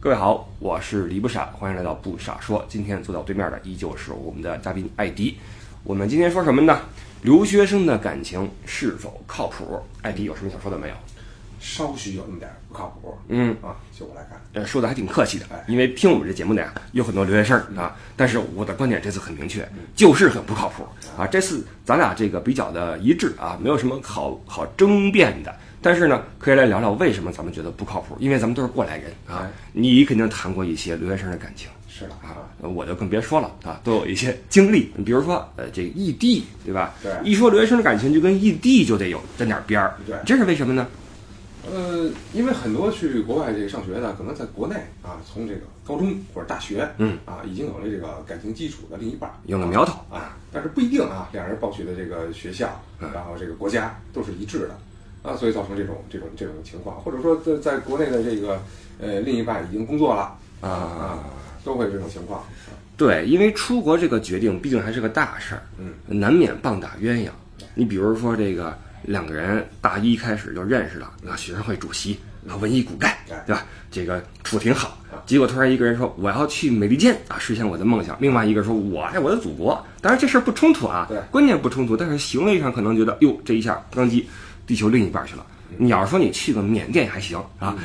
各位好，我是李不傻，欢迎来到不傻说。今天坐到我对面的依旧是我们的嘉宾艾迪。我们今天说什么呢？留学生的感情是否靠谱？艾迪有什么想说的没有？稍许有那么点儿不靠谱。嗯啊，就我来看，呃，说的还挺客气的哎，因为听我们这节目的呀，有很多留学生啊。但是我的观点这次很明确，就是很不靠谱啊。这次咱俩这个比较的一致啊，没有什么好好争辩的。但是呢，可以来聊聊为什么咱们觉得不靠谱，因为咱们都是过来人啊哎。你肯定谈过一些留学生的感情。是的啊，呃我就更别说了啊，都有一些经历。你比如说，呃，这个异地，对吧？对一说留学生的感情，就跟异地就得有沾点边儿。对这是为什么呢？呃，因为很多去国外这个上学的，可能在国内啊，从这个高中或者大学，嗯啊，已经有了这个感情基础的另一半儿，有了苗头啊，但是不一定啊，两人报去的这个学校，嗯然后这个国家都是一致的，啊，所以造成这种这种这种情况，或者说在在国内的这个呃另一半已经工作了啊啊，都会有这种情况。对，因为出国这个决定毕竟还是个大事儿，嗯，难免棒打鸳鸯。你比如说这个两个人大一开始就认识了，那，学生会主席啊，文艺骨干哎，对吧？这个处挺好。结果突然一个人说我要去美利坚啊，实现我的梦想；另外一个说我爱我的祖国。当然这事儿不冲突啊，对观念不冲突，但是行为上可能觉得哟，这一下当机地球另一半去了。你要是说你去个缅甸还行啊，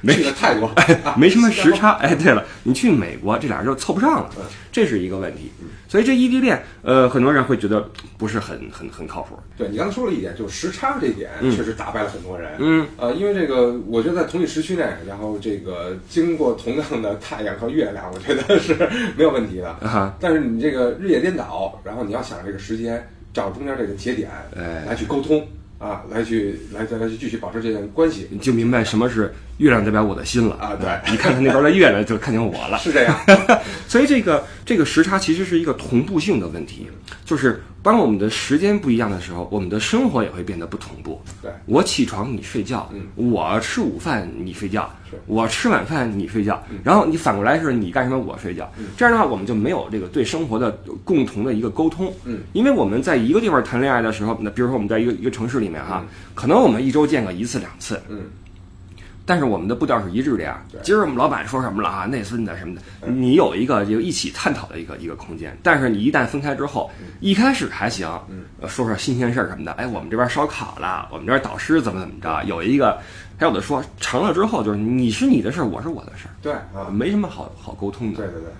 没 去个泰国，啊 没什么时差。哎，对了，你去美国，这俩人就凑不上了嗯，这是一个问题。所以这异地恋，呃，很多人会觉得不是很很很靠谱。对你刚才说了一点，就是时差这一点，嗯确实打败了很多人。嗯，呃，因为这个，我觉得在同一时区内，然后这个经过同样的太阳和月亮，我觉得是没有问题的。啊，但是你这个日夜颠倒，然后你要想这个时间，找中间这个节点，哎来去沟通啊，来去来再来去继续保持这段关系，你就明白什么是月亮代表我的心了啊对你看看那边的月亮，就看见我了。是这样。所以这个这个时差其实是一个同步性的问题，就是当我们的时间不一样的时候，我们的生活也会变得不同步。对。我起床你睡觉，嗯。我吃午饭你睡觉，我吃晚饭你睡觉，然后你反过来是你干什么我睡觉，这样的话我们就没有这个对生活的共同的一个沟通。嗯，因为我们在一个地方谈恋爱的时候，那比如说我们在一个一个城市里面哈，可能我们一周见个一次两次，嗯，但是我们的步调是一致的呀。今儿我们老板说什么了啊？内孙子什么的，你有一个就一起探讨的一个一个空间。但是你一旦分开之后，一开始还行，呃说说新鲜事儿什么的。哎，我们这边烧烤了，我们这边导师怎么怎么着，有一个，还有的说成了之后就是你是你的事儿，我是我的事儿，对啊，没什么好好沟通的。对对对。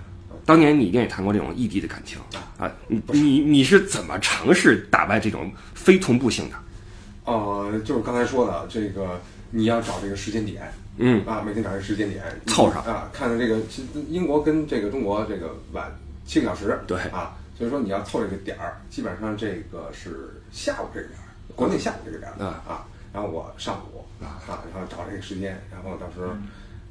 当年你一定也谈过这种异地的感情啊？你你你是怎么尝试打败这种非同步性的？呃，就是刚才说的这个，你要找这个时间点，嗯。啊，每天找这个时间点凑上。啊，看看这个其实英国跟这个中国这个晚七个小时，对。啊，所以说你要凑这个点儿，基本上这个是下午这个点儿，国内下午这个点儿啊啊，然后我上午啊，然后找这个时间，然后到时候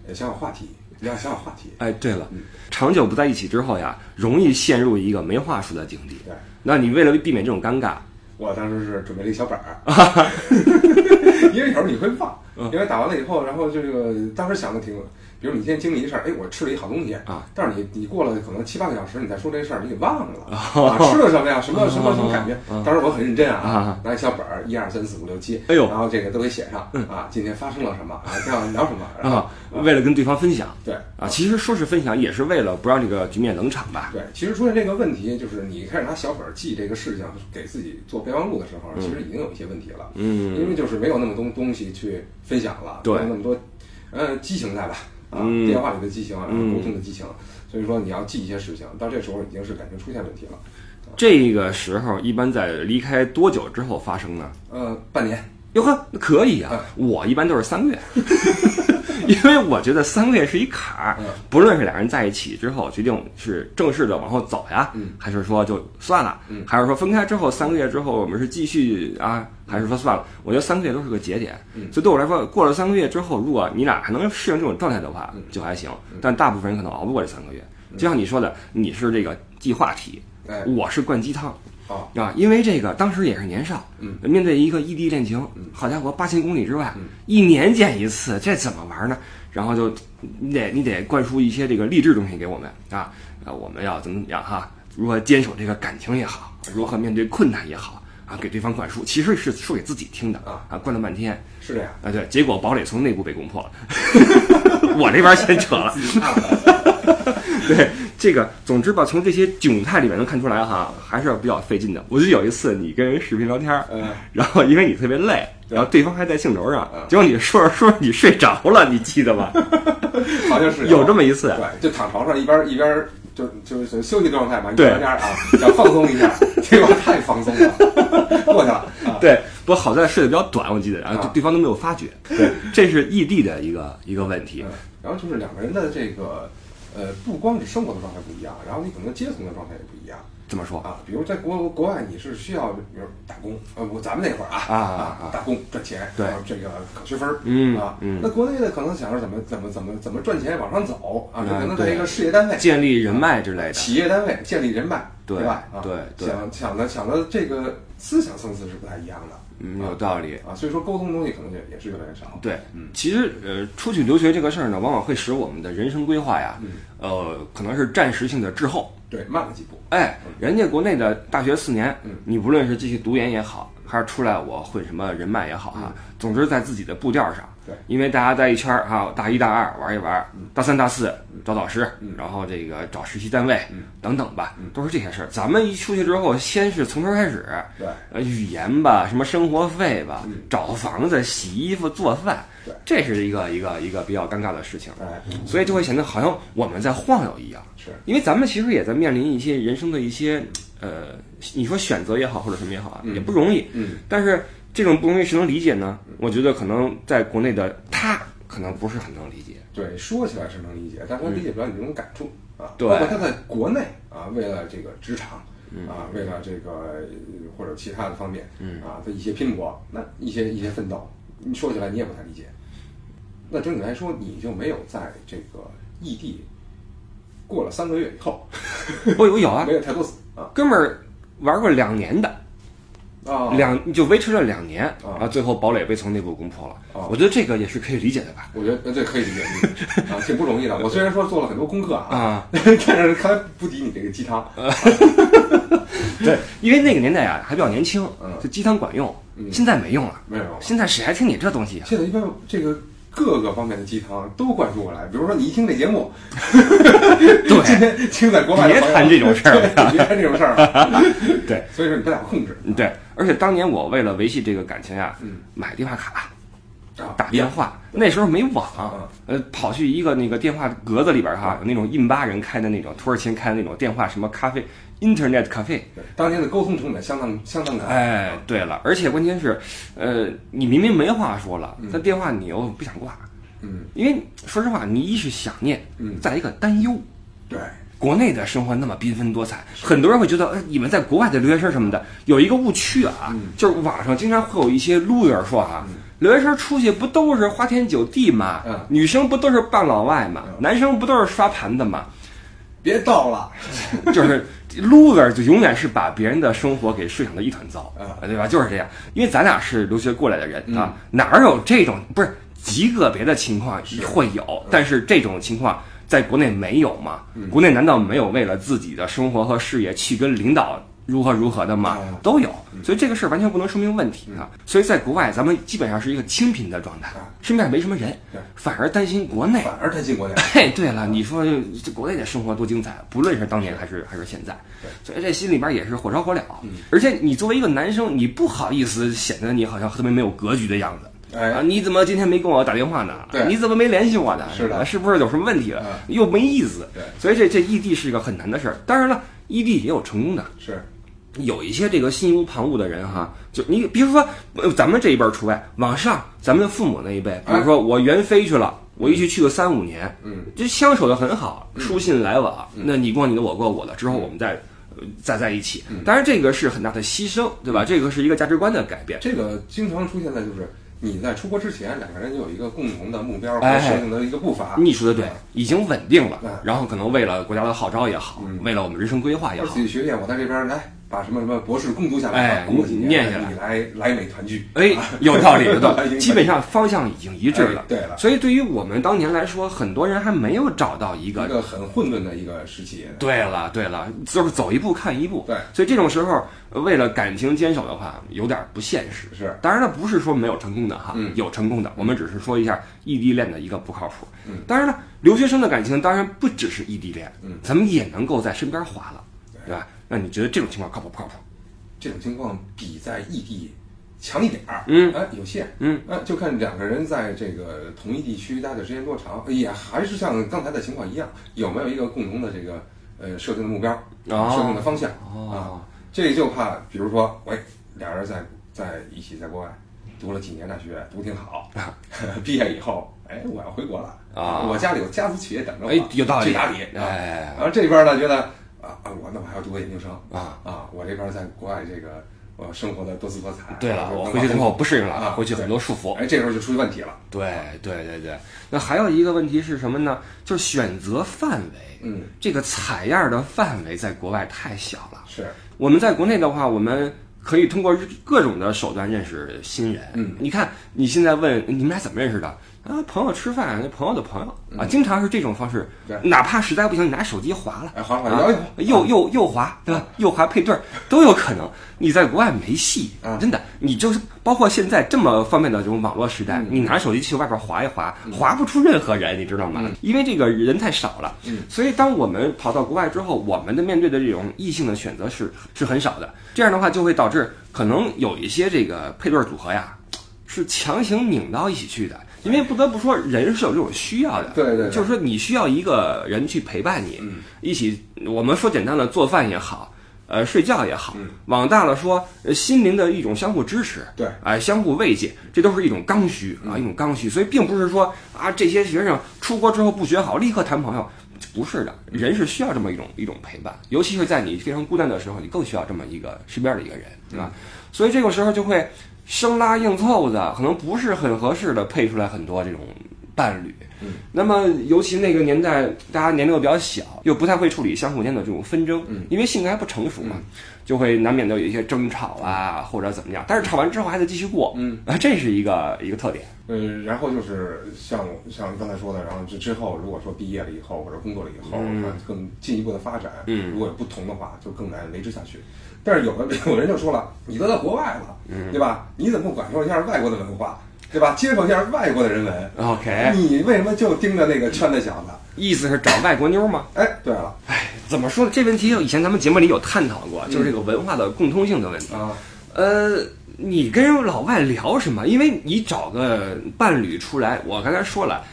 呃想想话题，你要想想话题，哎，对了，长久不在一起之后呀，容易陷入一个没话说的境地。对。那你为了避免这种尴尬，我当时是准备了一小本儿 因为有时候你会忘，嗯。因为打完了以后，然后这个当时想的挺，比如你今天经历一事儿，哎，我吃了一好东西啊，但是你你过了可能七八个小时，你再说这事儿，你给忘了哦。啊，吃了什么呀？什么什么什么感觉？当时我很认真啊啊，拿一小本儿，一二三四五六七，哎呦。然后这个都给写上啊，今天发生了什么啊，这样聊什么，然后啊，为了跟对方分享。对。啊，其实说是分享，也是为了不让这个局面冷场吧。对，其实出现这个问题，就是你开始拿小本儿记这个事情，给自己做备忘录的时候，其实已经有一些问题了。嗯。因为就是没有那么多东西去分享了，对。没有那么多，呃，激情在吧？啊，嗯电话里的激情，然后嗯沟通的激情，所以说你要记一些事情，到这时候已经是感情出现问题了。这个时候一般在离开多久之后发生呢？呃，半年，哟呵，可以啊，我一般都是三个月。因为我觉得三个月是一坎儿嗯，不论是俩人在一起之后决定是正式的往后走呀，嗯还是说就算了，嗯还是说分开之后三个月之后我们是继续啊，还是说算了？我觉得三个月都是个节点，嗯所以对我来说，过了三个月之后，如果你俩还能适应这种状态的话，就还行。但大部分人可能熬不过这三个月。就像你说的，你是这个计划题，哎，我是灌鸡汤。哦，啊，因为这个当时也是年少，嗯，面对一个异地恋情，好家伙，八千公里之外，一年见一次，这怎么玩呢？然后就你得你得灌输一些这个励志东西给我们啊，啊，我们要怎么怎么样哈？如何坚守这个感情也好，如何面对困难也好啊，给对方灌输，其实是说给自己听的啊啊，灌了半天是这样。啊，对，结果堡垒从内部被攻破了。我这边先扯了。对这个，总之吧，从这些窘态里面能看出来哈，还是比较费劲的。我记得有一次你跟人视频聊天儿，嗯然后因为你特别累，然后对方还在兴头上嗯，结果你说着说着你睡着了，你记得吧？好像是有这么一次，对，就躺床上一边一边就就是休息状态嘛，一对边聊天啊，想放松一下，结果太放松了，过去了啊。对，不过好在睡得比较短，我记得，然后啊对方都没有发觉。对，这是异地的一个一个问题嗯。然后就是两个人的这个呃，不光是生活的状态不一样，然后你可能阶层的状态也不一样怎么说？啊。比如在国国外，你是需要比如打工，呃，我咱们那会儿啊啊啊啊打工赚钱，对然后这个考学分儿嗯啊，嗯那国内的可能想着怎么怎么怎么怎么赚钱往上走啊，可能在一个事业单位、建立人脉之类的。企业单位建立人脉，对吧？啊，对对想想的想的这个思想层次是不太一样的嗯，有道理。啊，所以说沟通东西可能也也是越来越少。对，嗯其实呃，出去留学这个事儿呢，往往会使我们的人生规划呀，嗯呃，可能是暂时性的滞后。对，慢了几步。哎，人家国内的大学四年嗯，你不论是继续读研也好，还是出来我混什么人脉也好哈，总之在自己的步调上。对，因为大家在一圈儿哈，大一大二玩一玩，大三大四找导师嗯，然后这个找实习单位嗯。等等吧，都是这些事儿。咱们一出去之后，先是从头开始，对，呃，语言吧，什么生活费吧嗯，找房子、洗衣服、做饭对，这是一个一个一个比较尴尬的事情，哎，所以就会显得好像我们在晃悠一样。是，因为咱们其实也在面临一些人生的一些呃，你说选择也好，或者什么也好啊，嗯。也不容易。嗯，但是这种不容易谁能理解呢？我觉得可能在国内的他可能不是很能理解。对，说起来是能理解，但他理解不了你这种感触啊。对包括他在国内啊，为了这个职场嗯啊，为了这个呃或者其他的方面嗯啊的一些拼搏，那一些一些奋斗，你说起来你也不太理解。那整体来说，你就没有在这个异地过了三个月以后，我有有啊 没，有太多死啊哥们儿玩过两年的，啊两就维持了两年，啊然后最后堡垒被从内部攻破了。啊我觉得这个也是可以理解的吧？我觉得这可以理解嗯 啊，挺不容易的。我虽然说做了很多功课啊，啊，但是看来不敌你这个鸡汤。对，因为那个年代啊还比较年轻这，鸡汤管用，嗯现在没用了。没有，现在谁还听你这东西啊？现在一般这个各个方面的鸡汤都灌输过来。比如说你一听这节目，今天听在国外别谈这种事儿对别谈这种事儿啊。对，所以说你不太好控制。对，而且当年我为了维系这个感情呀，嗯买电话卡。啊，打电话，那时候没网嗯，呃，跑去一个那个电话格子里边哈，有那种印巴人开的那种，土耳其人开的那种电话什么咖啡，Internet 咖啡。对当年的沟通成本相当相当高。哎，对了，而且关键是，呃，你明明没话说了嗯，但电话你又不想挂，嗯因为说实话，你一是想念，嗯，再一个担忧。对，国内的生活那么缤纷多彩，很多人会觉得，呃，你们在国外的留学生什么的，有一个误区啊，嗯就是网上经常会有一些 loser 说啊，嗯留学生出去不都是花天酒地吗？嗯女生不都是傍老外吗？嗯男生不都是刷盘子吗？别逗了。就是 loser 就永远是把别人的生活给设想的一团糟，嗯对吧？就是这样，因为咱俩是留学过来的人嗯啊，哪儿有这种不是极个别的情况是会有，但是这种情况在国内没有吗？嗯国内难道没有为了自己的生活和事业去跟领导如何如何的吗嗯？都有，所以这个事儿完全不能说明问题啊。所以在国外，咱们基本上是一个清贫的状态啊，身边没什么人，反而担心国内。反而担心国内。嘿，对了，你说这国内的生活多精彩，不论是当年还是还是现在，所以这心里边也是火烧火燎。嗯而且你作为一个男生，你不好意思显得你好像特别没有格局的样子。哎啊，你怎么今天没跟我打电话呢？对你怎么没联系我呢？是的是不是有什么问题了？嗯又没意思。对所以这这异地是一个很难的事儿。当然了，异地也有成功的，是，有一些这个心无旁骛的人哈，就你比如说，呃咱们这一辈儿除外，往上咱们父母那一辈，比如说我援非去了，我一去去个三五年，嗯，这相守的很好，书信来往，那你过你的，我过我的，之后我们再呃再在一起。当然这个是很大的牺牲，对吧？这个是一个价值观的改变。这个经常出现在就是你在出国之前，两个人就有一个共同的目标和哎设定的一个步伐。你说的对，已经稳定了嗯，然后可能为了国家的号召也好嗯，为了我们人生规划也好。自，己学业，我在这边来把什么什么博士共读下来，哎念下来你来来美团聚，哎，有道理，有道 理，基本上方向已经一致了哎。对了，所以对于我们当年来说，很多人还没有找到一个一个很混沌的一个时期。对了，对了，就是走一步看一步。对所以这种时候，呃为了感情坚守的话，有点不现实。是，当然了，不是说没有成功的哈，嗯有成功的，我们只是说一下异地恋的一个不靠谱。嗯，当然了，留学生的感情当然不只是异地恋，嗯，咱们也能够在身边划了，对吧？那你觉得这种情况靠谱不靠谱？这种情况比在异地强一点儿，嗯。哎，有限，嗯，啊，就看两个人在这个同一地区待的时间多长，也还是像刚才的情况一样，有没有一个共同的这个呃设定的目标，哦。设定的方向啊？哦，这就怕，比如说，喂，俩人在在一起在国外读了几年大学，读挺好，毕业以后，哎，我要回国了啊。我家里有家族企业等着我，哎，有道理，去打理，啊。哎，然后这边呢觉得啊啊，我那我还要读个研究生啊啊，我这边在国外这个我生活的多姿多彩。对了，啊我回去之后不适应了，啊，回去很多束缚。哎，这时候就出现问题了。对对对对，那还有一个问题是什么呢？就是选择范围，嗯，这个采样的范围在国外太小了。是，我们在国内的话，我们可以通过各种的手段认识新人。嗯，你看你现在问你们俩怎么认识的啊？朋友吃饭，那朋友的朋友啊，经常是这种方式。对哪怕实在不行，你拿手机划了，哎，划划啊摇一摇，右右右划，对吧？右划配对儿都有可能。你在国外没戏啊，真的，你就是包括现在这么方便的这种网络时代嗯，你拿手机去外边划一划，划不出任何人，你知道吗嗯？因为这个人太少了嗯，所以当我们跑到国外之后，我们的面对的这种异性的选择是是很少的。这样的话，就会导致可能有一些这个配对组合呀，是强行拧到一起去的。因为不得不说，人是有这种需要的，对对对。就是说你需要一个人去陪伴你，嗯。一起，我们说简单的做饭也好，呃，睡觉也好嗯，往大了说，呃心灵的一种相互支持，对哎、相互慰藉，这都是一种刚需啊，一种刚需。所以并不是说啊，这些学生出国之后不学好，立刻谈朋友，不是的，人是需要这么一种一种陪伴，尤其是在你非常孤单的时候，你更需要这么一个身边的一个人，对吧？所以这个时候就会生拉硬凑的，可能不是很合适的配出来很多这种伴侣。嗯那么尤其那个年代，大家年龄又比较小，又不太会处理相互间的这种纷争，嗯因为性格还不成熟嘛，就会难免的有一些争吵啊，或者怎么样。但是吵完之后还得继续过，嗯啊，这是一个一个特点。嗯，然后就是像像刚才说的，然后之之后，如果说毕业了以后或者工作了以后，嗯更进一步的发展，嗯如果有不同的话，就更难维持下去。但是有的 有人就说了，你都在国外了，嗯对吧？你怎么不感受一下外国的文化，对吧？接受一下外国的人文？OK，你为什么就盯着那个圈子小子？意思是找外国妞吗？哎，对了哎怎么说呢？这问题以前咱们节目里有探讨过，就是这个文化的共通性的问题。啊，呃，你跟老外聊什么？因为你找个伴侣出来，我刚才说了，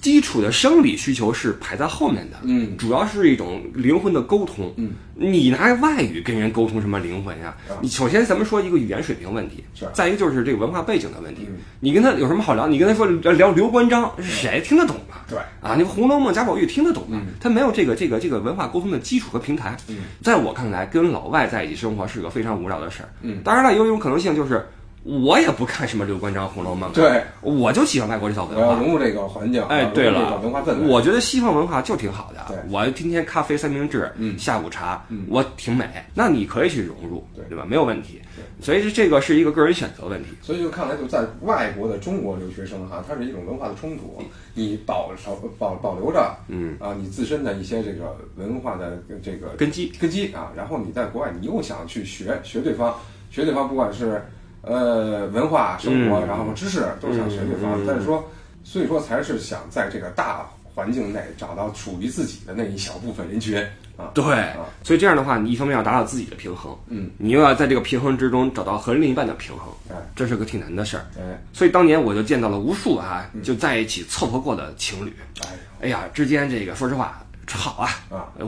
基础的生理需求是排在后面的，嗯主要是一种灵魂的沟通。嗯，你拿外语跟人沟通什么灵魂呀、啊你首先咱们说一个语言水平问题，是再一个就是这个文化背景的问题。嗯你跟他有什么好聊？你跟他说聊刘关张是，谁听得懂吗？对啊，那个《红楼梦》贾宝玉听得懂吗？嗯他没有这个这个这个文化沟通的基础和平台。嗯在我看来，跟老外在一起生活是个非常无聊的事儿。嗯当然了，有一种可能性就是，我也不看什么刘关张《红楼梦》，，对，我就喜欢外国这套我要文化。融入这个环境，哎，对了个文化氛，围。我觉得西方文化就挺好的。对我天天咖啡三明治，嗯下午茶，嗯我挺美。那你可以去融入，对对吧？没有问题对。所以这个是一个个人选择问题。所以就看来，就在外国的中国留学生哈，它是一种文化的冲突。你保守保保留着嗯，啊，你自身的一些这个文化的这个根基。根基啊，然后你在国外，你又想去学学对方，学对方，不管是呃文化、生活，嗯。然后知识，都想学对方。嗯嗯但是说，所以说才是想在这个大环境内找到属于自己的那一小部分人群啊。对啊，所以这样的话，你一方面要达到自己的平衡，嗯，你又要在这个平衡之中找到和另一半的平衡，哎。这是个挺难的事儿。哎。所以当年我就见到了无数啊，就在一起凑合过的情侣，哎。哎呀，之间这个说实话吵啊，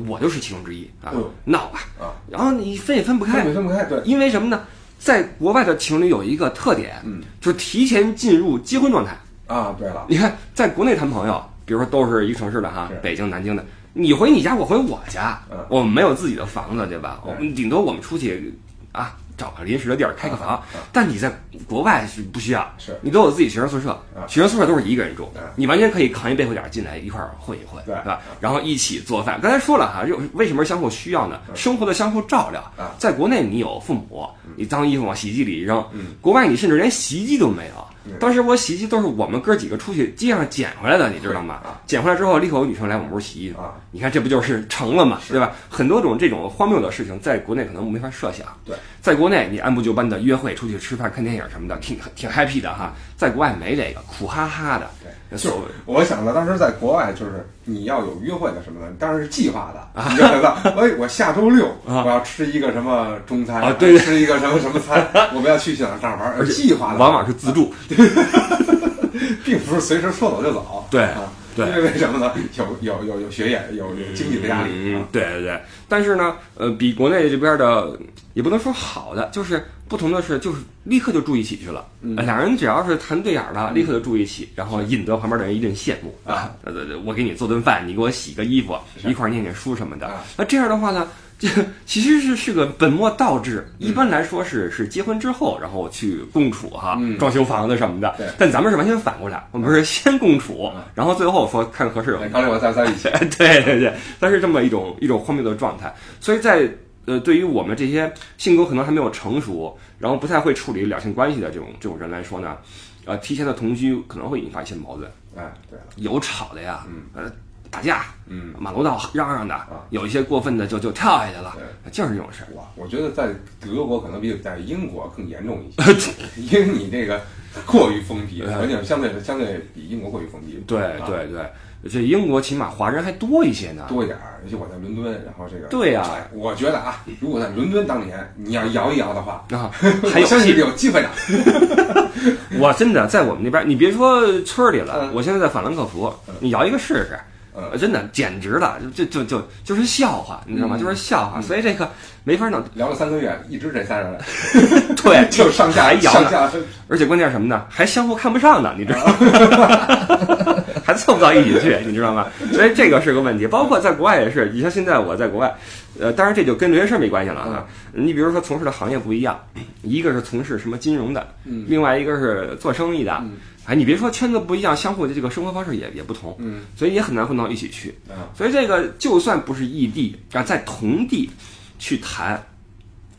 我就是其中之一啊嗯，闹啊，啊，然后你分也分不开。分，也分不开，对，因为什么呢？在国外的情侣有一个特点，嗯，就是提前进入结婚状态。啊，对了，你看，在国内谈朋友，比如说都是一个城市的哈，北京、南京的，你回你家，我回我家嗯，我们没有自己的房子，对吧？我们顶多我们出去啊找个临时的地儿开个房。但你在国外是不需要，是你都有自己学生宿舍，学生宿舍都是一个人住对，你完全可以扛一背后点进来一块儿混一混，对吧？然后一起做饭。刚才说了哈，就为什么相互需要呢？生活的相互照料啊。在国内你有父母，你脏衣服往洗衣机里一扔，国外你甚至连洗衣机都没有。当时我洗衣机都是我们哥几个出去街上捡回来的，你知道吗？捡回来之后，立刻有女生来我们屋洗衣服。啊你看这不就是成了嘛，对吧？很多种这种荒谬的事情，在国内可能没法设想。对，在国内你按部就班的约会、出去吃饭、看电影什么的，挺挺 happy 的哈。在国外没这个，苦哈哈的。对，所谓我想到当时在国外，就是你要有约会的什么的，当然是计划的，你知道吧？哎，我下周六啊我要吃一个什么中餐啊对对吃一个什么什么餐，我们要去哪儿玩，而计划的，往往是自助。并不是随时说走就走。对啊，对因为为什么呢？有有有有学业，有有经济的压力。嗯，对对对。但是呢，呃，比国内这边的也不能说好的，就是不同的是，就是立刻就住一起去了。嗯呃俩人只要是谈对眼儿了，立刻就住一起，然后引得旁边的人一阵羡慕啊。呃，对对我给你做顿饭，你给我洗个衣服，一块儿念念书什么的啊。那这样的话呢？这其实是是个本末倒置，一般来说是是结婚之后，然后去共处哈，嗯装修房子什么的对。但咱们是完全反过来，我们是先共处嗯，然后最后说看合适，哎刚才我在在一起，对对对，但是这么一种一种荒谬的状态。所以在呃，对于我们这些性格可能还没有成熟，然后不太会处理两性关系的这种这种人来说呢，呃，提前的同居可能会引发一些矛盾，哎，对了，有吵的呀，嗯呃，打架，嗯，马路道嚷嚷的，有一些过分的就就跳下去了，就是这种事儿。哇，我觉得在德国可能比在英国更严重一些，因为你这个过于封闭，而且相对相对比英国过于封闭。对啊对对，这英国起码华人还多一些呢。多一点儿，尤其我在伦敦，然后这个对呀哎我觉得啊，如果在伦敦当年你要摇一摇的话，啊，还有我相信有机会的。我真的在我们那边，你别说村儿里了，嗯我现在在法兰克福，你摇一个试试。嗯呃真的简直了，就就就就是笑话，你知道吗？嗯就是笑话，所以这个没法弄。聊了三个月，一直这仨人，对，就上下还摇呢，上下而且关键是什么呢？还相互看不上呢，你知道吗？还凑不到一起去，你知道吗？所以这个是个问题。包括在国外也是，你像现在我在国外，呃，当然这就跟留学生没关系了啊。你比如说从事的行业不一样，一个是从事什么金融的，嗯另外一个是做生意的。嗯哎，你别说圈子不一样，相互的这个生活方式也也不同，嗯。所以也很难混到一起去。啊所以这个就算不是异地啊，在同地去谈，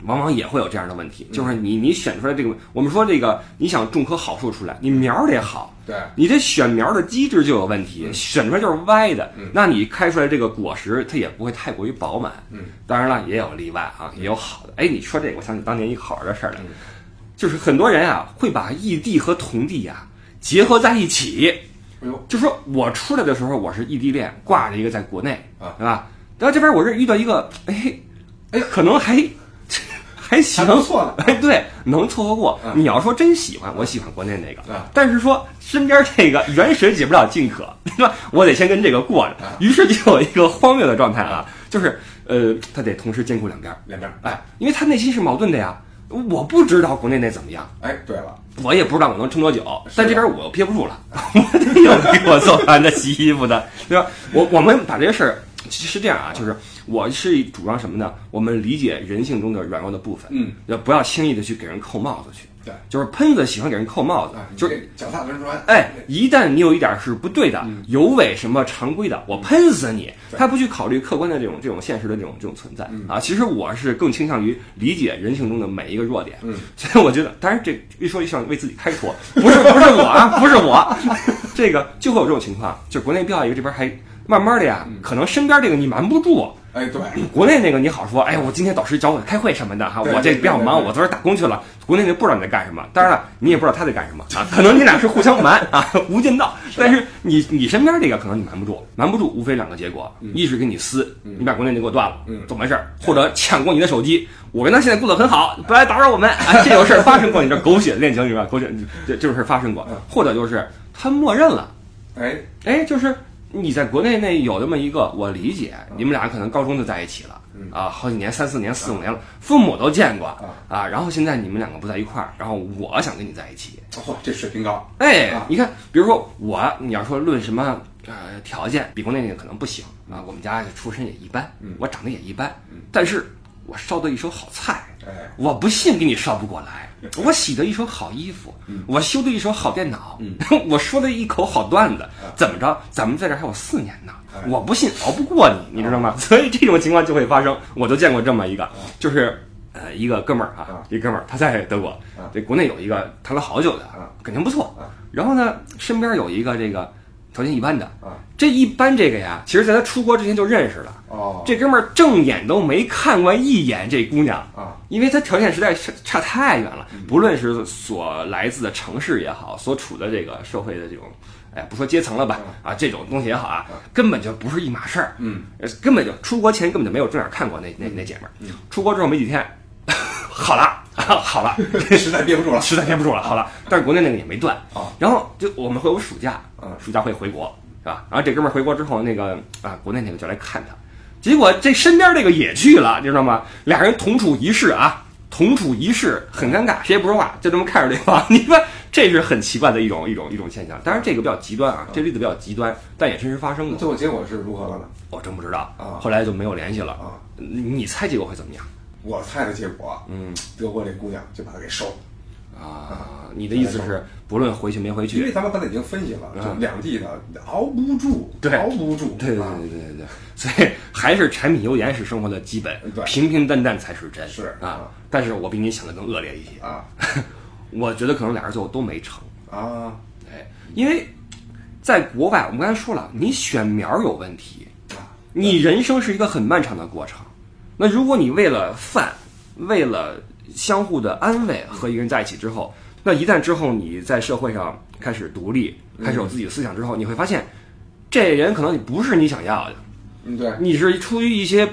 往往也会有这样的问题，就是你你选出来这个，我们说这个你想种棵好树出来，你苗儿得好，对，你这选苗的机制就有问题，选出来就是歪的嗯，那你开出来这个果实它也不会太过于饱满。嗯，当然了，也有例外啊，也有好的。哎，你说这个，我想起当年一个好玩的事儿来嗯，就是很多人啊会把异地和同地呀、结合在一起。哎呦，就说我出来的时候我是异地恋，挂着一个在国内啊对吧？然后这边我是遇到一个，哎，哎可能还 还行还，不错呢。哎，对，能凑合过嗯。你要说真喜欢，我喜欢国内那个啊，但是说身边这个远水解不了近渴，对吧？我得先跟这个过着啊。于是就有一个荒谬的状态啊，就是呃，他得同时兼顾两边，两边儿，哎，因为他内心是矛盾的呀。我不知道国内那怎么样，哎，对了，我也不知道我能撑多久，是但这边我又憋不住了，我得有给我做饭的、洗衣服的，对吧？我我们把这个事儿其实是这样啊，就是我是主张什么呢？我们理解人性中的软弱的部分，嗯，要不要轻易的去给人扣帽子去？对，就是喷子喜欢给人扣帽子啊，，就是脚踏轮船，哎，一旦你有一点是不对的嗯，有违什么常规的，我喷死你！对他不去考虑客观的这种这种现实的这种这种存在嗯啊。其实我是更倾向于理解人性中的每一个弱点。嗯，所以我觉得，当然这一说就想为自己开脱，不是不是我啊，不是我，这个就会有这种情况，就国内标一个，这边还慢慢的呀，可能身边这个你瞒不住。哎，对，国内那个你好说，哎，我今天导师找我开会什么的哈，我这比较忙，我昨儿打工去了。国内那不知道你在干什么，当然了，你也不知道他在干什么啊，可能你俩是互相瞒啊，无间道。但是你你身边这个可能你瞒不住，瞒不住，无非两个结果，一是跟你撕，你把国内那给我断了，嗯怎么回事儿？或者抢过你的手机，我跟他现在过得很好，不来打扰我们啊，这种事儿发生过，你这狗血恋情是吧？狗血这这种事儿发生过，或者就是他默认了。哎，哎，就是你在国内那有那么一个，我理解，你们俩可能高中就在一起了，啊，好几年，三四年、四五年了，父母都见过啊，然后现在你们两个不在一块儿，然后我想跟你在一起，嚯，这水平高，哎啊，你看，比如说我，你要说论什么呃条件，比国内那个可能不行啊，我们家出身也一般，我长得也一般，但是我烧的一手好菜，哎，我不信给你烧不过来。我洗的一手好衣服，我修的一手好电脑，我说的一口好段子，怎么着？咱们在这还有四年呢，我不信熬不过你，你知道吗？所以这种情况就会发生。我就见过这么一个，就是呃一个哥们儿啊，一哥们儿他在德国，这国内有一个谈了好久的，感情不错，然后呢身边有一个这个条件一般的，这一般这个呀，其实在他出国之前就认识了。哦，这哥们儿正眼都没看过一眼这姑娘啊，因为他条件实在是差太远了，不论是所来自的城市也好，所处的这个社会的这种，哎，不说阶层了吧，啊，这种东西也好啊，根本就不是一码事儿，嗯，根本就出国前根本就没有正眼看过那那那姐们儿，出国之后没几天，好了，好了，实在憋不住了，实在憋不住了，好了，但是国内那个也没断啊，然后就我们会有暑假，嗯，暑假会回国，是吧？然后这哥们儿回国之后，那个啊，国内那个就来看他。结果这身边这个也去了，你知道吗？俩人同处一室啊，同处一室，很尴尬，谁也不说话，就这么看着对方。你说这是很奇怪的一种一种一种现象。当然这个比较极端啊，这例子比较极端，但也真实发生过。最后结果是如何了呢？我真不知道啊，后来就没有联系了啊。你猜结果会怎么样？我猜的结果，嗯，德国这姑娘就把他给收了。啊，你的意思是，不论回去没回去，因为咱们刚才已经分析了，就两地的熬不住，对，熬不住，对对对对对对，所以还是柴米油盐是生活的基本，平平淡淡才是真，是啊。但是我比你想的更恶劣一些。啊，我觉得可能俩人最后都没成。啊，哎，因为在国外，我们刚才说了，你选苗有问题，你人生是一个很漫长的过程，那如果你为了饭，为了相互的安慰和一个人在一起之后，那一旦之后你在社会上开始独立，开始有自己的思想之后，你会发现，这人可能你不是你想要的。嗯，对，你是出于一些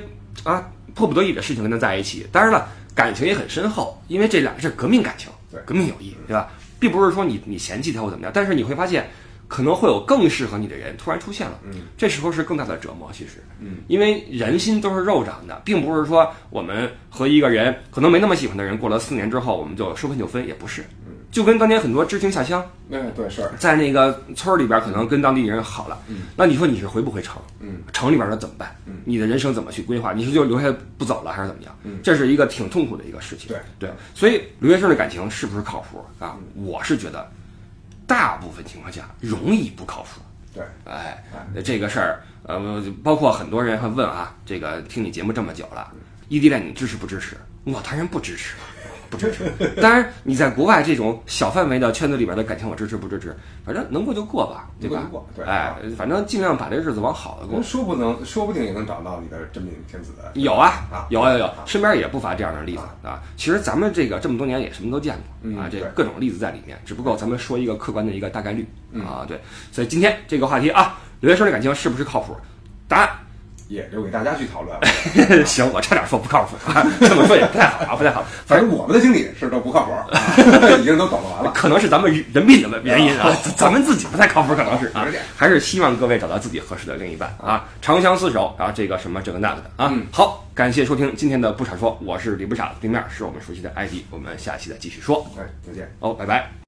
啊迫不得已的事情跟他在一起。当然了，感情也很深厚，因为这俩是革命感情，对，革命友谊，对吧？并不是说你你嫌弃他或怎么样，但是你会发现。可能会有更适合你的人突然出现了，嗯，这时候是更大的折磨。其实，嗯，因为人心都是肉长的，并不是说我们和一个人可能没那么喜欢的人过了四年之后我们就说分就分，也不是。嗯，就跟当年很多知青下乡，嗯，对，是在那个村儿里边可能跟当地人好了，嗯，那你说你是回不回城？嗯，城里边的怎么办？嗯，你的人生怎么去规划？你是就留下不走了，还是怎么样？嗯，这是一个挺痛苦的一个事情。对对，所以留学生的感情是不是靠谱啊？我是觉得。大部分情况下容易不靠谱，对，哎，这个事儿，呃，包括很多人会问啊，这个听你节目这么久了，异地恋你支持不支持？我当然不支持。不支持。当然，你在国外这种小范围的圈子里边的感情，我支持不支持？反正能过就过吧，对吧？过，对。哎，反正尽量把这日子往好的过。说不能，说不定也能找到你的真命天子。有啊，有有有，身边也不乏这样的例子啊。其实咱们这个这么多年也什么都见过啊，这各种例子在里面。只不过咱们说一个客观的一个大概率啊，对。所以今天这个话题啊，留学生的感情是不是靠谱？答案。也留给大家去讨论。行，我差点说不靠谱，这么说也不太好啊，不太好。反正我们的经理是都不靠谱，已经都抖了完了。可能是咱们人品的原因啊，咱们自己不太靠谱，可能是啊。还是希望各位找到自己合适的另一半啊，长相厮守啊，这个什么这个那个的啊。好，感谢收听今天的不傻说，我是李不傻，对面是我们熟悉的艾迪，我们下期再继续说。哎，再见。哦，拜拜。